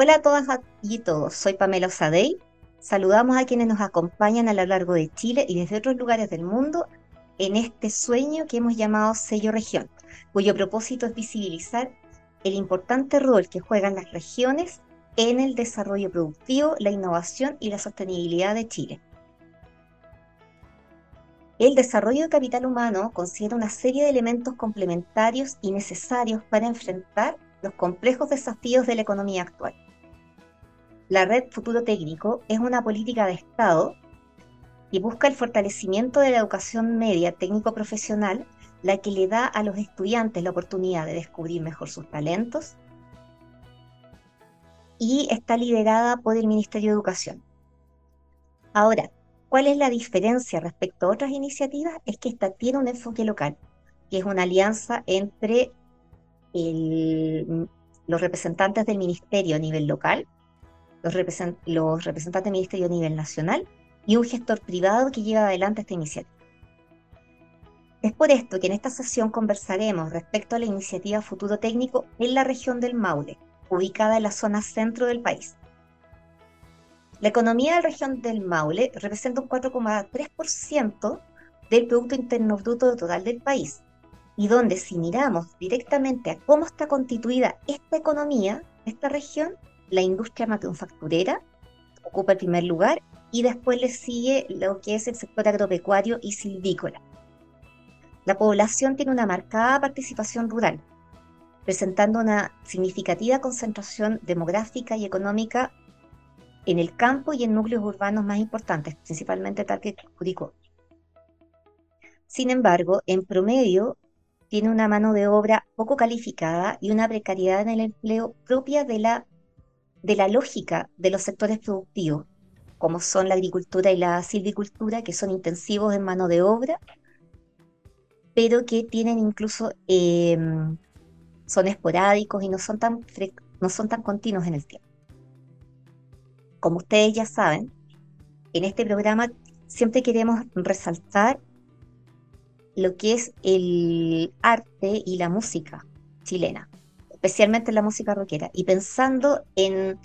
Hola a todas y todos, soy Pamela Osadey. Saludamos a quienes nos acompañan a lo largo de Chile y desde otros lugares del mundo en este sueño que hemos llamado Sello Región, cuyo propósito es visibilizar el importante rol que juegan las regiones en el desarrollo productivo, la innovación y la sostenibilidad de Chile. El desarrollo de capital humano considera una serie de elementos complementarios y necesarios para enfrentar los complejos desafíos de la economía actual. La Red Futuro Técnico es una política de Estado que busca el fortalecimiento de la educación media técnico-profesional, la que le da a los estudiantes la oportunidad de descubrir mejor sus talentos, y está liderada por el Ministerio de Educación. Ahora, ¿Cuál es la diferencia respecto a otras iniciativas? Es que esta tiene un enfoque local, que es una alianza entre los representantes del ministerio a nivel local, los, los representantes del ministerio a nivel nacional y un gestor privado que lleva adelante esta iniciativa. Es por esto que en esta sesión conversaremos respecto a la iniciativa Futuro Técnico en la región del Maule, ubicada en la zona centro del país. La economía de la región del Maule representa un 4,3% del Producto Interno Bruto total del país, y donde si miramos directamente a cómo está constituida esta economía, esta región, la industria manufacturera ocupa el primer lugar y después le sigue lo que es el sector agropecuario y silvícola. La población tiene una marcada participación rural, presentando una significativa concentración demográfica y económica en el campo y en núcleos urbanos más importantes, principalmente tal que Curicó. Sin embargo, en promedio, tiene una mano de obra poco calificada y una precariedad en el empleo propia de la, de la lógica de los sectores productivos, como son la agricultura y la silvicultura, que son intensivos en mano de obra, pero que tienen incluso, em, son esporádicos y no son, tan no son tan continuos en el tiempo. Como ustedes ya saben, en este programa siempre queremos resaltar lo que es el arte y la música chilena, especialmente la música rockera. Y pensando en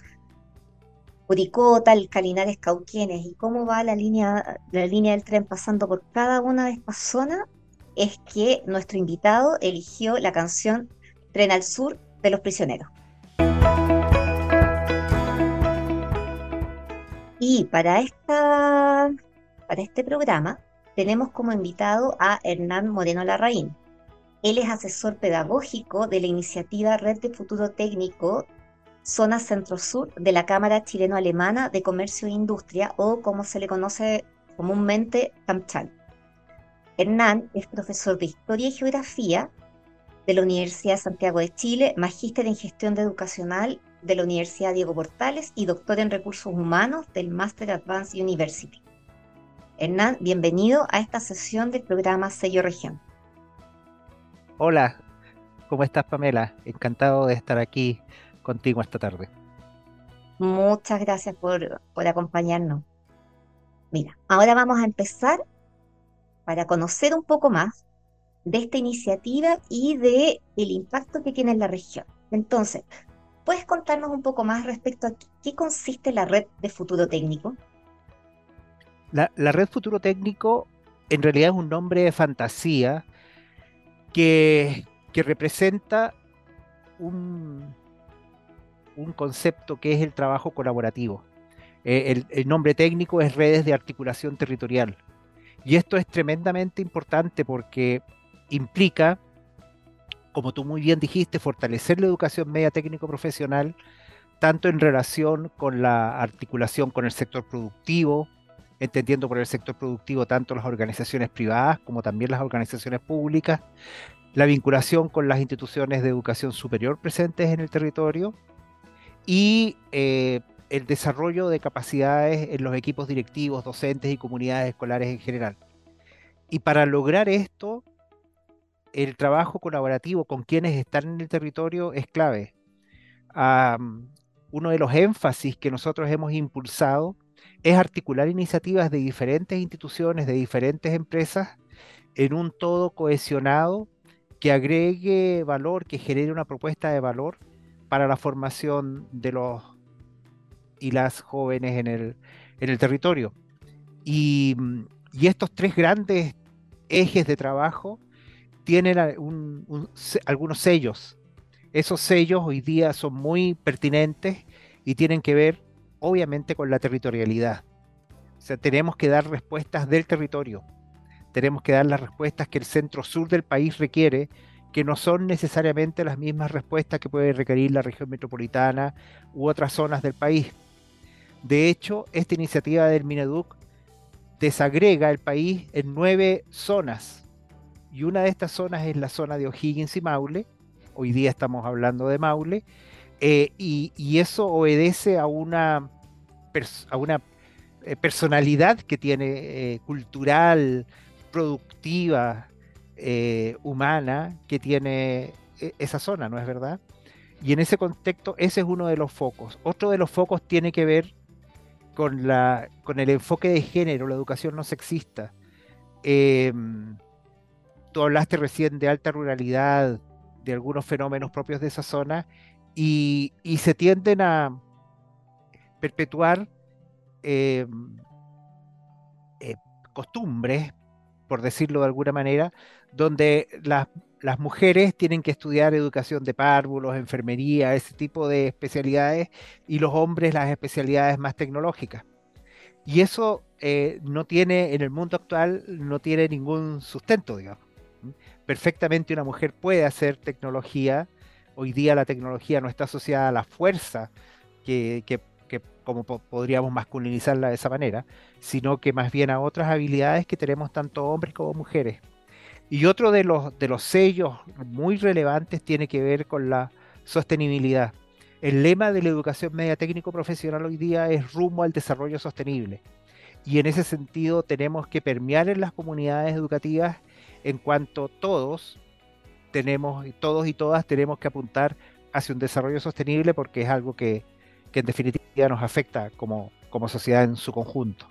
Curicota, Calinares Cauquienes y cómo va la línea, la línea del tren pasando por cada una de estas zonas, es que nuestro invitado eligió la canción Tren al Sur de los Prisioneros. Y para, esta, para este programa tenemos como invitado a Hernán Moreno Larraín. Él es asesor pedagógico de la iniciativa Red de Futuro Técnico Zona Centro-Sur de la Cámara Chileno-Alemana de Comercio e Industria, o como se le conoce comúnmente, CAMCHAL. Hernán es profesor de Historia y Geografía de la Universidad de Santiago de Chile, magíster en Gestión Educacional de la Universidad Diego Portales y doctor en Recursos Humanos del Master Advanced University. Hernán, bienvenido a esta sesión del programa Sello Región. Hola, ¿cómo estás Pamela? Encantado de estar aquí contigo esta tarde. Muchas gracias por, por acompañarnos. Mira, ahora vamos a empezar para conocer un poco más de esta iniciativa y de el impacto que tiene en la región. Entonces, ¿Puedes contarnos un poco más respecto a qué consiste la red de futuro técnico? La, red futuro técnico en realidad es un nombre de fantasía que, representa un, un, concepto que es el trabajo colaborativo. Eh, el nombre técnico es redes de articulación territorial. Y esto es tremendamente importante porque implica como tú muy bien dijiste, fortalecer la educación media técnico profesional, tanto en relación con la articulación con el sector productivo, entendiendo por el sector productivo tanto las organizaciones privadas como también las organizaciones públicas, la vinculación con las instituciones de educación superior presentes en el territorio y eh, el desarrollo de capacidades en los equipos directivos, docentes y comunidades escolares en general. Y para lograr esto, el trabajo colaborativo con quienes están en el territorio es clave. uno de los énfasis que nosotros hemos impulsado es articular iniciativas de diferentes instituciones, de diferentes empresas, en un todo cohesionado que agregue valor, que genere una propuesta de valor para la formación de los, y las jóvenes en el, en el territorio. Y, y, estos tres grandes ejes de trabajo tienen algunos sellos. Esos sellos hoy día son muy pertinentes y tienen que ver obviamente con la territorialidad. O sea, tenemos que dar respuestas del territorio. Tenemos que dar las respuestas que el centro sur del país requiere, que no son necesariamente las mismas respuestas que puede requerir la región metropolitana u otras zonas del país. De hecho, esta iniciativa del Mineduc desagrega el país en nueve zonas. Y una de estas zonas es la zona de O'Higgins y Maule. Hoy día estamos hablando de Maule. Eh, y, eso obedece a una, a una eh, personalidad que tiene eh, cultural, productiva, humana, que tiene esa zona, ¿no es verdad? Y en ese contexto, ese es uno de los focos. Otro de los focos tiene que ver con, la, con el enfoque de género, la educación no sexista. Em, tú hablaste recién de alta ruralidad, de algunos fenómenos propios de esa zona, y, se tienden a perpetuar em, eh, costumbres, por decirlo de alguna manera, donde las las mujeres tienen que estudiar educación de párvulos, enfermería, ese tipo de especialidades, y los hombres las especialidades más tecnológicas. Y eso eh, no tiene, en el mundo actual, no tiene ningún sustento, digamos. Perfectamente una mujer puede hacer tecnología. Hoy día la tecnología no está asociada a la fuerza, que, que, que como podríamos masculinizarla de esa manera, sino que más bien a otras habilidades que tenemos tanto hombres como mujeres. Y otro de los, de los sellos muy relevantes tiene que ver con la sostenibilidad. El lema de la educación media técnico profesional hoy día es rumbo al desarrollo sostenible. Y en ese sentido tenemos que permear en las comunidades educativas en cuanto todos tenemos, todos y todas tenemos que apuntar hacia un desarrollo sostenible porque es algo que, en definitiva nos afecta como, como sociedad en su conjunto.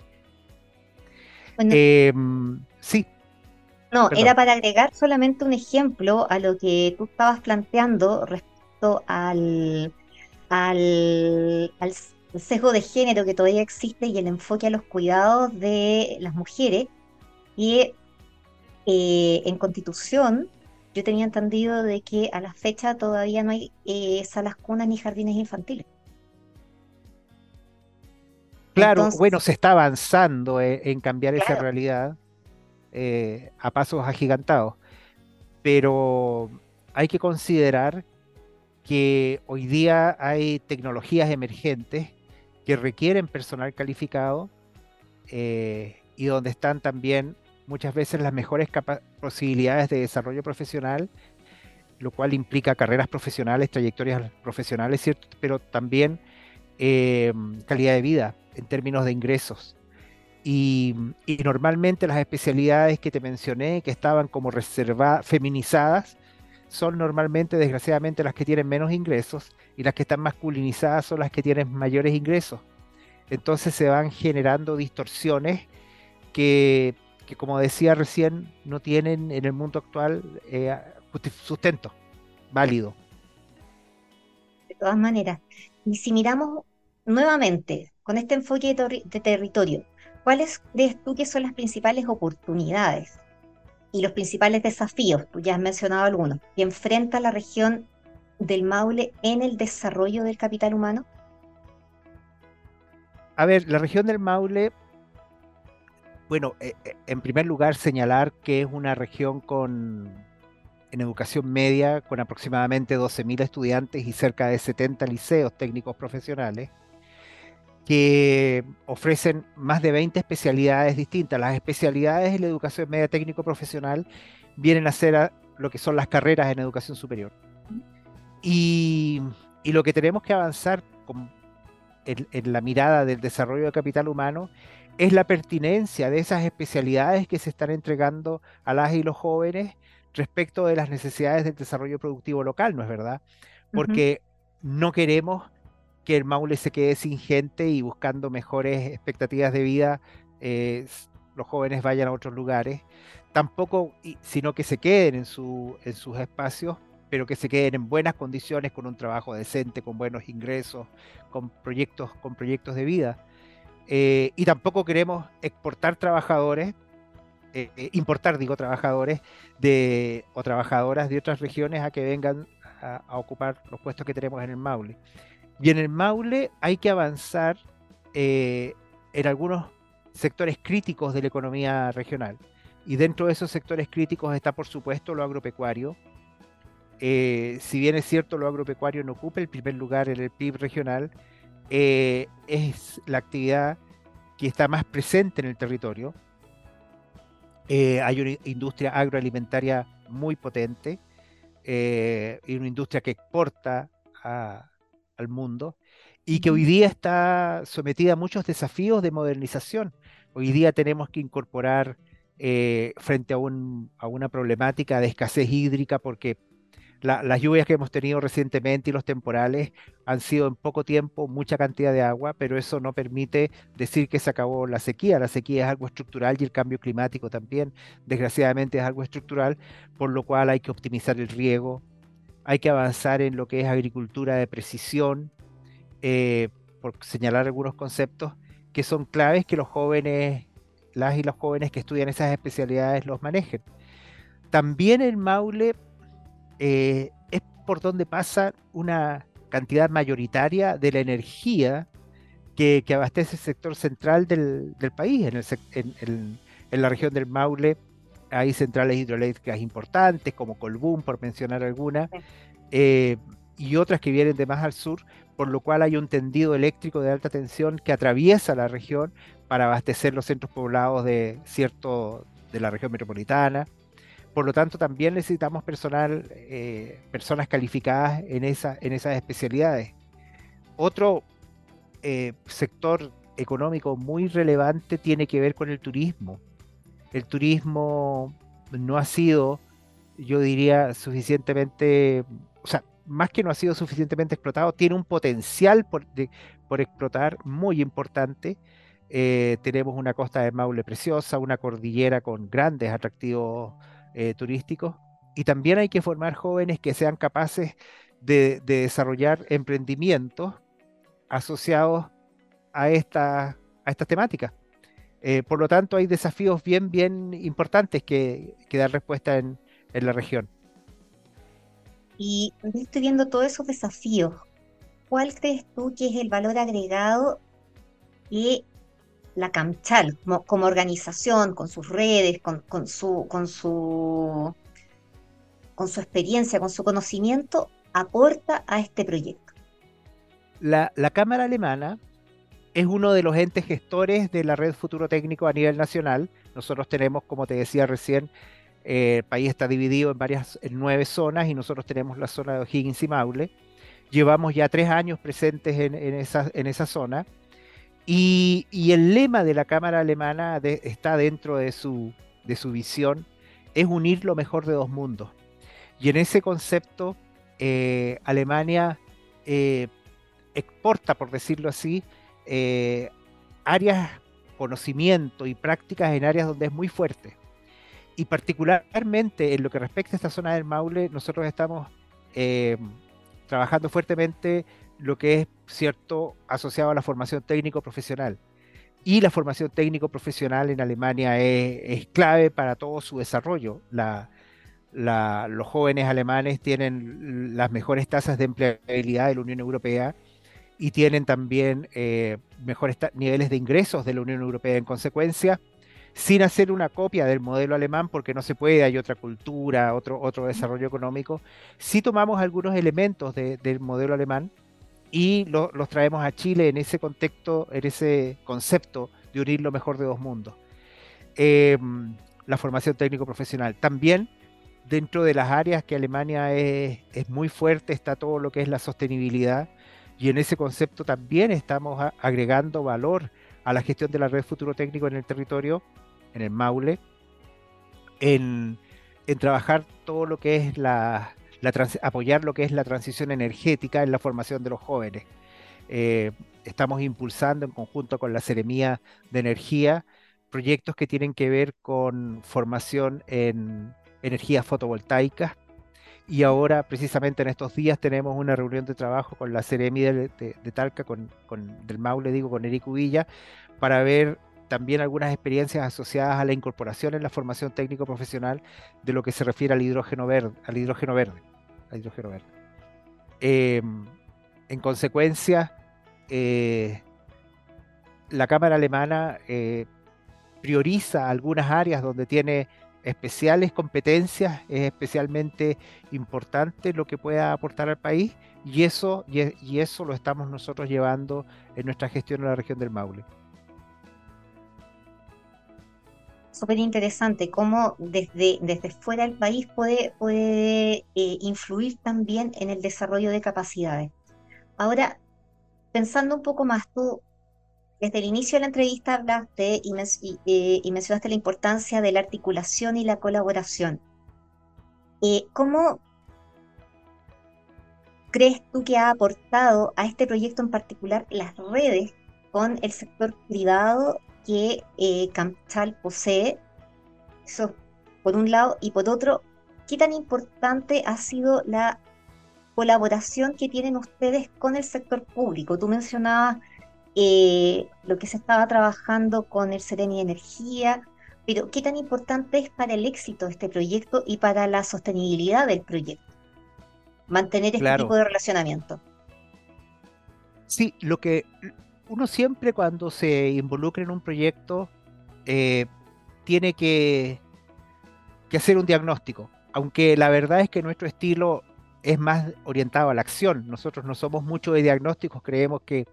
Em, sí. No, era para agregar solamente un ejemplo a lo que tú estabas planteando respecto al, al, sesgo de género que todavía existe y el enfoque a los cuidados de las mujeres. Y eh, en Constitución, yo tenía entendido de que a la fecha todavía no hay eh, salas cunas ni jardines infantiles. Claro, bueno, se está avanzando eh, en, cambiar esa realidad. Eh, a pasos agigantados. Pero hay que considerar que hoy día hay tecnologías emergentes que requieren personal calificado eh, y donde están también muchas veces las mejores posibilidades de desarrollo profesional, lo cual implica carreras profesionales, trayectorias profesionales, ¿cierto? pero también eh, calidad de vida en términos de ingresos. Y, normalmente las especialidades que te mencioné, que estaban como reservadas, feminizadas, son normalmente, desgraciadamente, las que tienen menos ingresos y las que están masculinizadas son las que tienen mayores ingresos. Entonces se van generando distorsiones que, como decía recién, no tienen en el mundo actual eh, sustento válido. De todas maneras, y si miramos nuevamente con este enfoque de territorio, ¿cuáles crees tú que son las principales oportunidades y los principales desafíos? Tú ya has mencionado algunos, que enfrenta la región del Maule en el desarrollo del capital humano. A ver, la región del Maule, bueno, eh, eh, en primer lugar señalar que es una región con, en educación media, con aproximadamente 12.000 estudiantes y cerca de 70 liceos técnicos profesionales que ofrecen más de 20 especialidades distintas. Las especialidades de la educación media técnico profesional vienen a ser lo que son las carreras en educación superior. Y, lo que tenemos que avanzar en, la mirada del desarrollo de capital humano es la pertinencia de esas especialidades que se están entregando a las y los jóvenes respecto de las necesidades del desarrollo productivo local, ¿no es verdad? Porque no queremos que el Maule se quede sin gente y buscando mejores expectativas de vida, eh, los jóvenes vayan a otros lugares. Tampoco, sino que se queden en, su, en sus espacios, pero que se queden en buenas condiciones, con un trabajo decente, con buenos ingresos, con proyectos, con proyectos de vida. Eh, y tampoco queremos exportar trabajadores, eh, eh, importar, digo, trabajadores de, o trabajadoras de otras regiones a que vengan a, ocupar los puestos que tenemos en el Maule. Y en el Maule hay que avanzar en algunos sectores críticos de la economía regional. Y dentro de esos sectores críticos está, por supuesto, lo agropecuario. si bien es cierto, lo agropecuario no ocupa el primer lugar en el PIB regional, eh, es la actividad que está más presente en el territorio. Eh, hay una industria agroalimentaria muy potente eh, y una industria que exporta al mundo y que hoy día está sometida a muchos desafíos de modernización. Hoy día tenemos que incorporar frente a, a, una problemática de escasez hídrica porque las lluvias que hemos tenido recientemente y los temporales han sido en poco tiempo mucha cantidad de agua, pero eso no permite decir que se acabó la sequía. La sequía es algo estructural y el cambio climático también, desgraciadamente, es algo estructural, por lo cual hay que optimizar el riego, hay que avanzar en lo que es agricultura de precisión, eh, por señalar algunos conceptos que son claves que los jóvenes, las y los jóvenes que estudian esas especialidades los manejen. También el Maule eh, es por donde pasa una cantidad mayoritaria de la energía que, abastece el sector central del, país. En, la región del Maule hay centrales hidroeléctricas importantes, como Colbún, por mencionar alguna, eh, y otras que vienen de más al sur, por lo cual hay un tendido eléctrico de alta tensión que atraviesa la región para abastecer los centros poblados de cierto de la región metropolitana. Por lo tanto, también necesitamos personal, eh, personas calificadas en, esa, en esas especialidades. Otro eh, sector económico muy relevante tiene que ver con el turismo. El turismo no ha sido, yo diría, suficientemente, o sea, más que no ha sido suficientemente explotado, tiene un potencial por, por explotar muy importante. Eh, tenemos una costa de Maule preciosa, una cordillera con grandes atractivos eh, turísticos. Y también hay que formar jóvenes que sean capaces de, desarrollar emprendimientos asociados a esta, a estas temáticas. Eh, por lo tanto, hay desafíos bien, bien importantes que, que dar respuesta en, en, la región. Y estoy viendo todos esos desafíos. ¿Cuál crees tú que es el valor agregado que la CAMCHAL como, organización, con sus redes, con, su, con, su, con su experiencia, con su conocimiento, aporta a este proyecto. La, Cámara Alemana es uno de los entes gestores de la red Futuro Técnico a nivel nacional. Nosotros tenemos, como te decía recién, eh, el país está dividido en varias, en nueve zonas y nosotros tenemos la zona de O'Higgins y Maule. Llevamos ya tres años presentes en, esa, en esa zona y, el lema de la Cámara Alemana está dentro de su, de su visión, es unir lo mejor de dos mundos. Y en ese concepto, eh, Alemania eh, exporta, por decirlo así, eh, áreas, conocimiento y prácticas en áreas donde es muy fuerte. Y particularmente en lo que respecta a esta zona del Maule, nosotros estamos trabajando fuertemente lo que es cierto asociado a la formación técnico profesional. Y la formación técnico profesional en Alemania es, clave para todo su desarrollo. los jóvenes alemanes tienen las mejores tasas de empleabilidad de la Unión Europea y tienen también eh, mejores niveles de ingresos de la Unión Europea en consecuencia, sin hacer una copia del modelo alemán, porque no se puede, hay otra cultura, otro, otro desarrollo económico. Si tomamos algunos elementos del modelo alemán, y los traemos a Chile en ese contexto, en ese concepto de unir lo mejor de dos mundos. Em, la formación técnico profesional. También dentro de las áreas que Alemania es, muy fuerte está todo lo que es la sostenibilidad y en ese concepto también estamos agregando valor a la gestión de la red futuro técnico en el territorio, en el Maule, en, en trabajar todo lo que es apoyar lo que es la transición energética en la formación de los jóvenes. Eh, estamos impulsando en conjunto con la Seremía de Energía proyectos que tienen que ver con formación en energía fotovoltaica y ahora precisamente en estos días tenemos una reunión de trabajo con la Ceremi de, Talca, con, del Maule, digo, con Eric Villa, para ver también algunas experiencias asociadas a la incorporación en la formación técnico profesional de lo que se refiere al hidrógeno verde, al hidrógeno verde. Em, en consecuencia, eh, la Cámara Alemana eh, prioriza algunas áreas donde tiene especiales competencias, es especialmente importante lo que pueda aportar al país y eso, y, eso lo estamos nosotros llevando en nuestra gestión en la región del Maule. Súper interesante cómo desde, desde fuera del país puede, puede eh, influir también en el desarrollo de capacidades. Ahora, pensando un poco más, tú desde el inicio de la entrevista hablaste y, eh, mencionaste la importancia de la articulación y la colaboración. Eh, ¿Cómo crees tú que ha aportado a este proyecto en particular las redes con el sector privado que eh, Camchal posee? Eso por un lado, y por otro, ¿qué tan importante ha sido la colaboración que tienen ustedes con el sector público? Tú mencionabas eh, lo que se estaba trabajando con el Sereni Energía, pero ¿qué tan importante es para el éxito de este proyecto y para la sostenibilidad del proyecto? Mantener este tipo de relacionamiento. Sí, lo que uno siempre cuando se involucra en un proyecto eh, tiene que, hacer un diagnóstico, aunque la verdad es que nuestro estilo es más orientado a la acción. Nosotros no somos mucho de diagnósticos, creemos que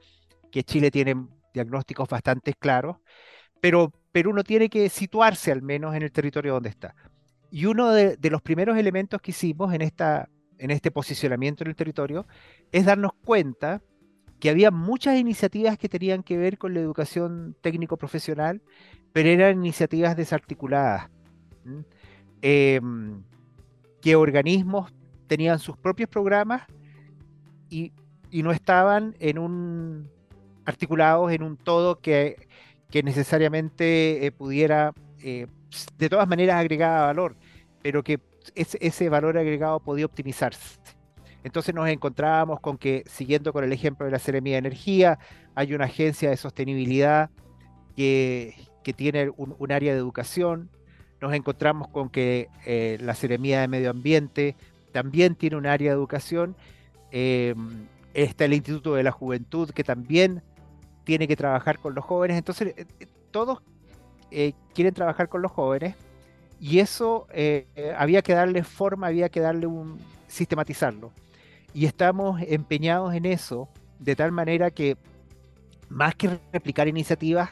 que Chile tiene diagnósticos bastante claros, pero, pero uno tiene que situarse al menos en el territorio donde está. Y uno de, los primeros elementos que hicimos en, esta, en este posicionamiento en el territorio es darnos cuenta que había muchas iniciativas que tenían que ver con la educación técnico-profesional, pero eran iniciativas desarticuladas, em, que organismos tenían sus propios programas y, no estaban en un, articulados en un todo que, necesariamente eh, pudiera, eh, de todas maneras, agregar valor, pero que ese, valor agregado podía optimizarse. Entonces nos encontrábamos con que, siguiendo con el ejemplo de la Seremía de Energía, hay una agencia de sostenibilidad que, que tiene un, área de educación. Nos encontramos con que eh, la Seremía de Medio Ambiente también tiene un área de educación. está el Instituto de la Juventud, que también tiene que trabajar con los jóvenes. Entonces, eh, eh, todos quieren trabajar con los jóvenes y eso había que darle forma, había que darle un sistematizarlo. Y estamos empeñados en eso de tal manera que más que replicar iniciativas,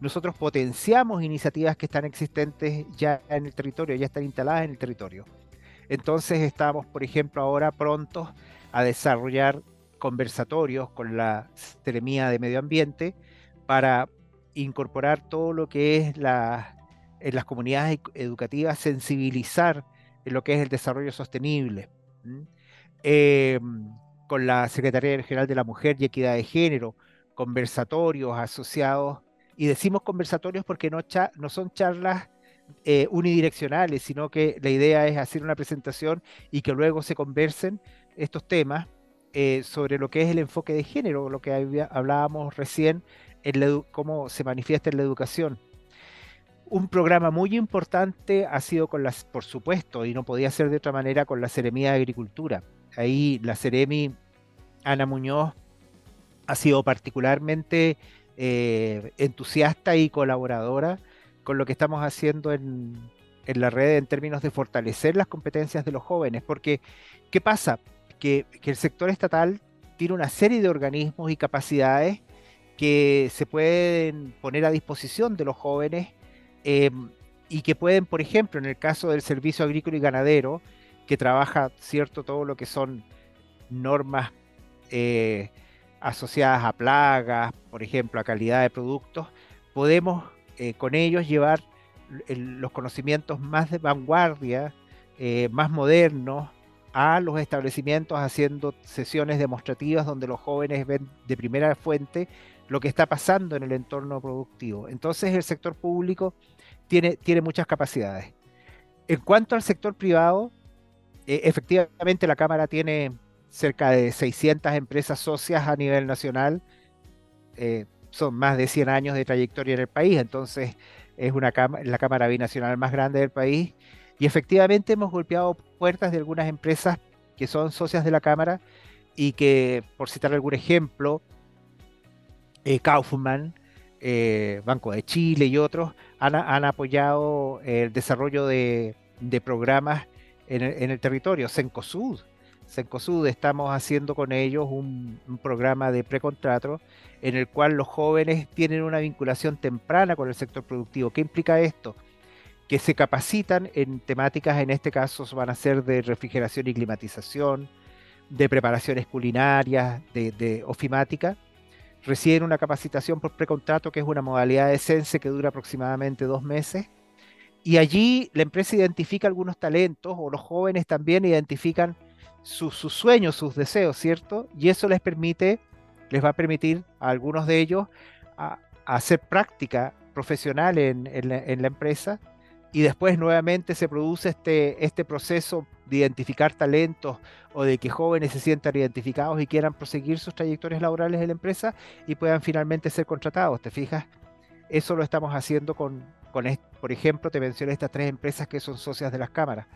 nosotros potenciamos iniciativas que están existentes ya en el territorio, ya están instaladas en el territorio. Entonces estamos, por ejemplo, ahora prontos a desarrollar conversatorios con la Seremía de Medio Ambiente para incorporar todo lo que es la, en las comunidades educativas, sensibilizar en lo que es el desarrollo sostenible. Em, con la Secretaría General de la Mujer y Equidad de Género, conversatorios asociados, y decimos conversatorios porque no, son charlas eh, unidireccionales, sino que la idea es hacer una presentación y que luego se conversen estos temas eh, sobre lo que es el enfoque de género, lo que hablábamos recién, en cómo se manifiesta en la educación. Un programa muy importante ha sido con las, por supuesto, y no podía ser de otra manera, con la Seremía de Agricultura. Ahí la Seremi Ana Muñoz ha sido particularmente eh, entusiasta y colaboradora con lo que estamos haciendo en, la red en términos de fortalecer las competencias de los jóvenes. Porque, ¿qué pasa? que, el sector estatal tiene una serie de organismos y capacidades que se pueden poner a disposición de los jóvenes em, y que pueden, por ejemplo, en el caso del servicio agrícola y ganadero, que trabaja cierto todo lo que son normas eh, asociadas a plagas, por ejemplo, a calidad de productos, podemos eh, con ellos llevar los conocimientos más de vanguardia, eh, más modernos, a los establecimientos haciendo sesiones demostrativas donde los jóvenes ven de primera fuente lo que está pasando en el entorno productivo. Entonces el sector público tiene, tiene muchas capacidades. En cuanto al sector privado, e, efectivamente la Cámara tiene cerca de 600 empresas socias a nivel nacional. Eh, son más de 100 años de trayectoria en el país, entonces es una la Cámara Binacional más grande del país. Y efectivamente hemos golpeado puertas de algunas empresas que son socias de la Cámara y que, por citar algún ejemplo, eh, Kaufman, eh, Banco de Chile y otros han, apoyado el desarrollo de, programas en el, territorio. Cencosud, Cencosud estamos haciendo con ellos un, un programa de precontrato en el cual los jóvenes tienen una vinculación temprana con el sector productivo. ¿Qué implica esto? Que se capacitan en temáticas, en este caso van a ser de refrigeración y climatización, de preparaciones culinarias, de, ofimática, reciben una capacitación por precontrato, que es una modalidad de CENSE que dura aproximadamente dos meses. Y allí la empresa identifica algunos talentos, o los jóvenes también identifican sus sueños, sus deseos, ¿cierto? Y eso les permite les va a permitir a algunos de ellos a, hacer práctica profesional en, la, empresa y después nuevamente se produce este, este proceso de identificar talentos o de que jóvenes se sientan identificados y quieran proseguir sus trayectorias laborales en la empresa y puedan finalmente ser contratados. ¿Te fijas? Eso lo estamos haciendo con, con por ejemplo, te mencioné estas tres empresas que son socias de las cámaras.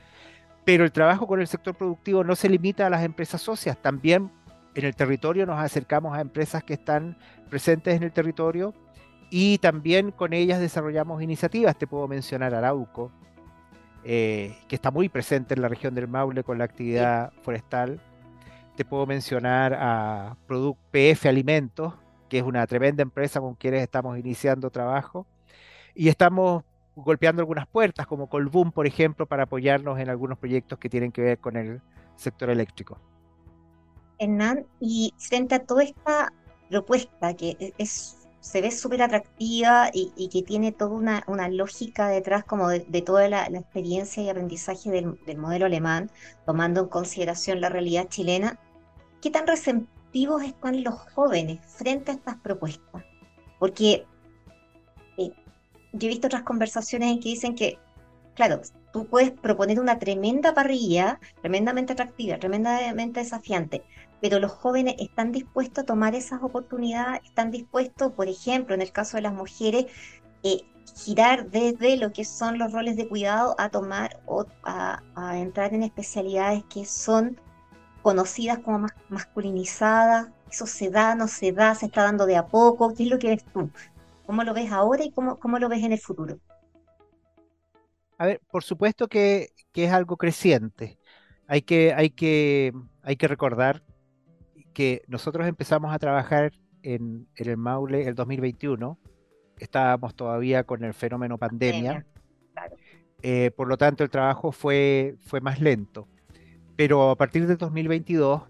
Pero el trabajo con el sector productivo no se limita a las empresas socias, también en el territorio nos acercamos a empresas que están presentes en el territorio y también con ellas desarrollamos iniciativas. Te puedo mencionar Arauco, eh, que está muy presente en la región del Maule con la actividad forestal. Te puedo mencionar a Product PF Alimentos, que es una tremenda empresa con quienes estamos iniciando trabajo. Y estamos golpeando algunas puertas, como Colboom, por ejemplo, para apoyarnos en algunos proyectos que tienen que ver con el sector eléctrico. Hernán, y frente a toda esta propuesta que e, es, se ve súper atractiva y, que tiene toda una, lógica detrás como de, toda la, experiencia y aprendizaje del, modelo alemán, tomando en consideración la realidad chilena, ¿qué tan receptivos están los jóvenes frente a estas propuestas? Porque eh, yo he visto otras conversaciones en que dicen que, claro, tú puedes proponer una tremenda parrilla, tremendamente atractiva, tremendamente desafiante, pero los jóvenes están dispuestos a tomar esas oportunidades, están dispuestos, por ejemplo, en el caso de las mujeres, eh, girar desde lo que son los roles de cuidado a tomar o a, entrar en especialidades que son conocidas como más masculinizadas. Eso se da, no se da, se está dando de a poco. ¿Qué es lo que ves tú? ¿Cómo lo ves ahora y cómo, cómo lo ves en el futuro? A ver, por supuesto que, que es algo creciente. Hay que, hay que, hay que recordar que nosotros empezamos a trabajar en, el Maule el 2021, estábamos todavía con el fenómeno pandemia, eh, por lo tanto el trabajo fue, fue más lento. Pero a partir de 2022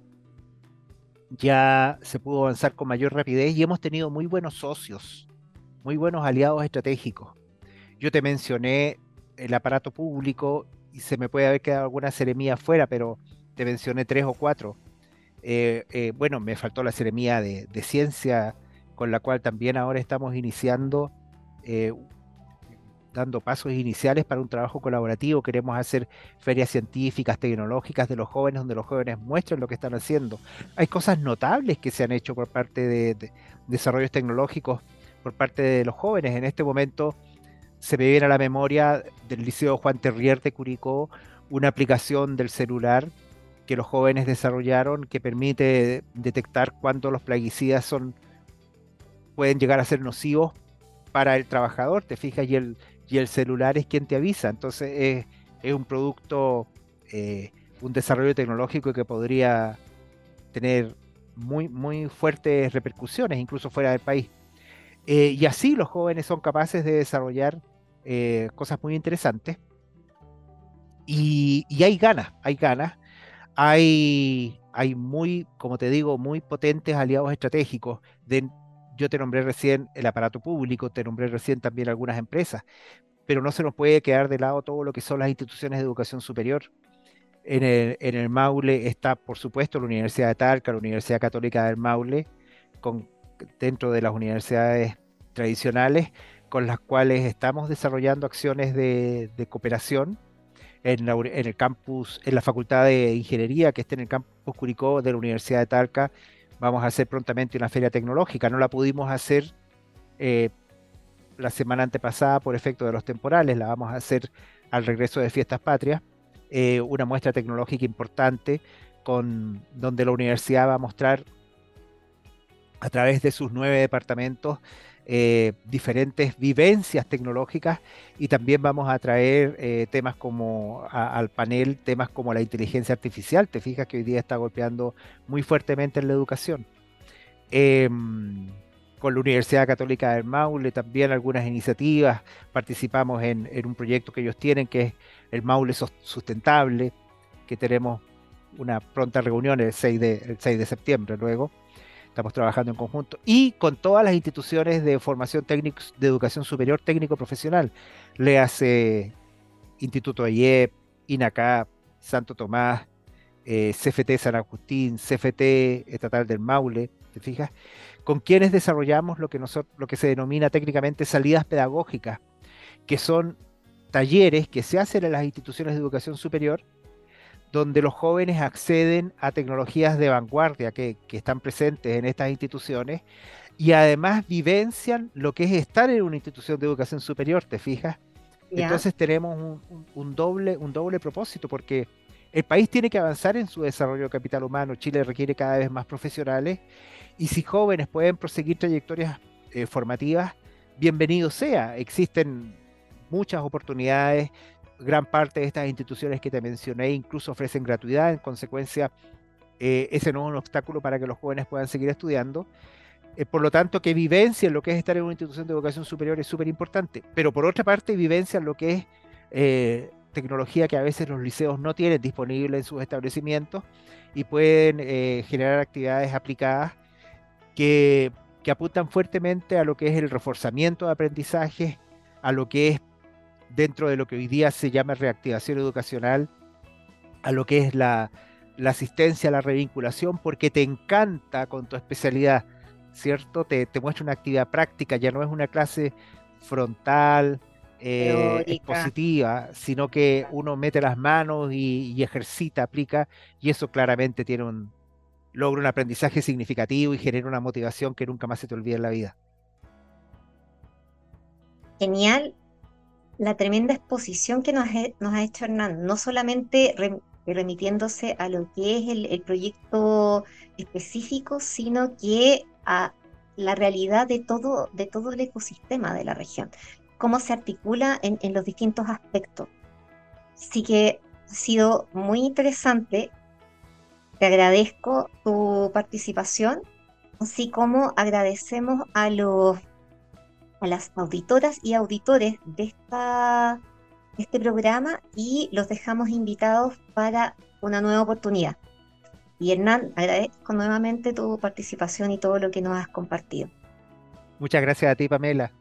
ya se pudo avanzar con mayor rapidez y hemos tenido muy buenos socios, muy buenos aliados estratégicos. Yo te mencioné el aparato público y se me puede haber quedado alguna seremía fuera, pero te mencioné tres o cuatro. Eh, eh, bueno, me faltó la seremía de, ciencia, con la cual también ahora estamos iniciando, eh, dando pasos iniciales para un trabajo colaborativo. Queremos hacer ferias científicas, tecnológicas de los jóvenes, donde los jóvenes muestren lo que están haciendo. Hay cosas notables que se han hecho por parte de, desarrollos tecnológicos por parte de los jóvenes. En este momento se me viene a la memoria del Liceo Juan Terrier de Curicó una aplicación del celular que los jóvenes desarrollaron que permite detectar cuándo los plaguicidas son pueden llegar a ser nocivos para el trabajador, te fijas, y el, y el celular es quien te avisa. Entonces es, un producto, eh, un desarrollo tecnológico que podría tener muy, muy fuertes repercusiones, incluso fuera del país. Eh, y así los jóvenes son capaces de desarrollar eh, cosas muy interesantes. Y, hay ganas, hay ganas hay, hay muy, como te digo, muy potentes aliados estratégicos. Yo te nombré recién el aparato público, te nombré recién también algunas empresas, pero no se nos puede quedar de lado todo lo que son las instituciones de educación superior. En el, en el Maule está, por supuesto, la Universidad de Talca, la Universidad Católica del Maule, con, dentro de las universidades tradicionales, con las cuales estamos desarrollando acciones de, de cooperación en, el campus, en la Facultad de Ingeniería que está en el campus Curicó de la Universidad de Talca. Vamos a hacer prontamente una feria tecnológica. No la pudimos hacer eh, la semana antepasada por efecto de los temporales, la vamos a hacer al regreso de Fiestas Patrias. Eh, una muestra tecnológica importante con, donde la universidad va a mostrar a través de sus nueve departamentos eh, diferentes vivencias tecnológicas y también vamos a traer eh, temas como al panel, temas como la inteligencia artificial. Te fijas que hoy día está golpeando muy fuertemente en la educación. Em, con la Universidad Católica del Maule también algunas iniciativas, participamos en, un proyecto que ellos tienen que es el Maule Sustentable, que tenemos una pronta reunión el 6 de, el 6 de septiembre luego estamos trabajando en conjunto, y con todas las instituciones de formación técnico, de educación superior técnico profesional, le hace Instituto IEP, INACAP, Santo Tomás, eh, CFT San Agustín, CFT Estatal del Maule, ¿te fijas? Con quienes desarrollamos lo que, nosotros, lo que se denomina técnicamente salidas pedagógicas, que son talleres que se hacen en las instituciones de educación superior donde los jóvenes acceden a tecnologías de vanguardia que, están presentes en estas instituciones y además vivencian lo que es estar en una institución de educación superior, ¿te fijas? Entonces tenemos un, doble, un doble propósito porque el país tiene que avanzar en su desarrollo de capital humano, Chile requiere cada vez más profesionales y si jóvenes pueden proseguir trayectorias eh, formativas, bienvenido sea. Existen muchas oportunidades, gran parte de estas instituciones que te mencioné incluso ofrecen gratuidad, en consecuencia, eh, ese no es un obstáculo para que los jóvenes puedan seguir estudiando. Eh, por lo tanto, que vivencia lo que es estar en una institución de educación superior es súper importante, pero por otra parte, vivencia lo que es eh, tecnología que a veces los liceos no tienen disponible en sus establecimientos y pueden generar actividades aplicadas que, que apuntan fuertemente a lo que es el reforzamiento de aprendizaje, a lo que es dentro de lo que hoy día se llama reactivación educacional, a lo que es la, asistencia a la revinculación, porque te encanta con tu especialidad, ¿cierto? Te, te muestra una actividad práctica, ya no es una clase frontal, eh, expositiva, sino que uno mete las manos y, y, ejercita, aplica, y eso claramente tiene un, logra un aprendizaje significativo y genera una motivación que nunca más se te olvida en la vida. Genial la tremenda exposición que nos, ha hecho Hernán, no solamente remitiéndose a lo que es el, proyecto específico, sino que a la realidad de todo, de todo el ecosistema de la región, cómo se articula en, en los distintos aspectos. Así que ha sido muy interesante. Te agradezco tu participación, así como agradecemos a los a las auditoras y auditores de, esta, este programa y los dejamos invitados para una nueva oportunidad. Y Hernán, agradezco nuevamente tu participación y todo lo que nos has compartido. Muchas gracias a ti, Pamela.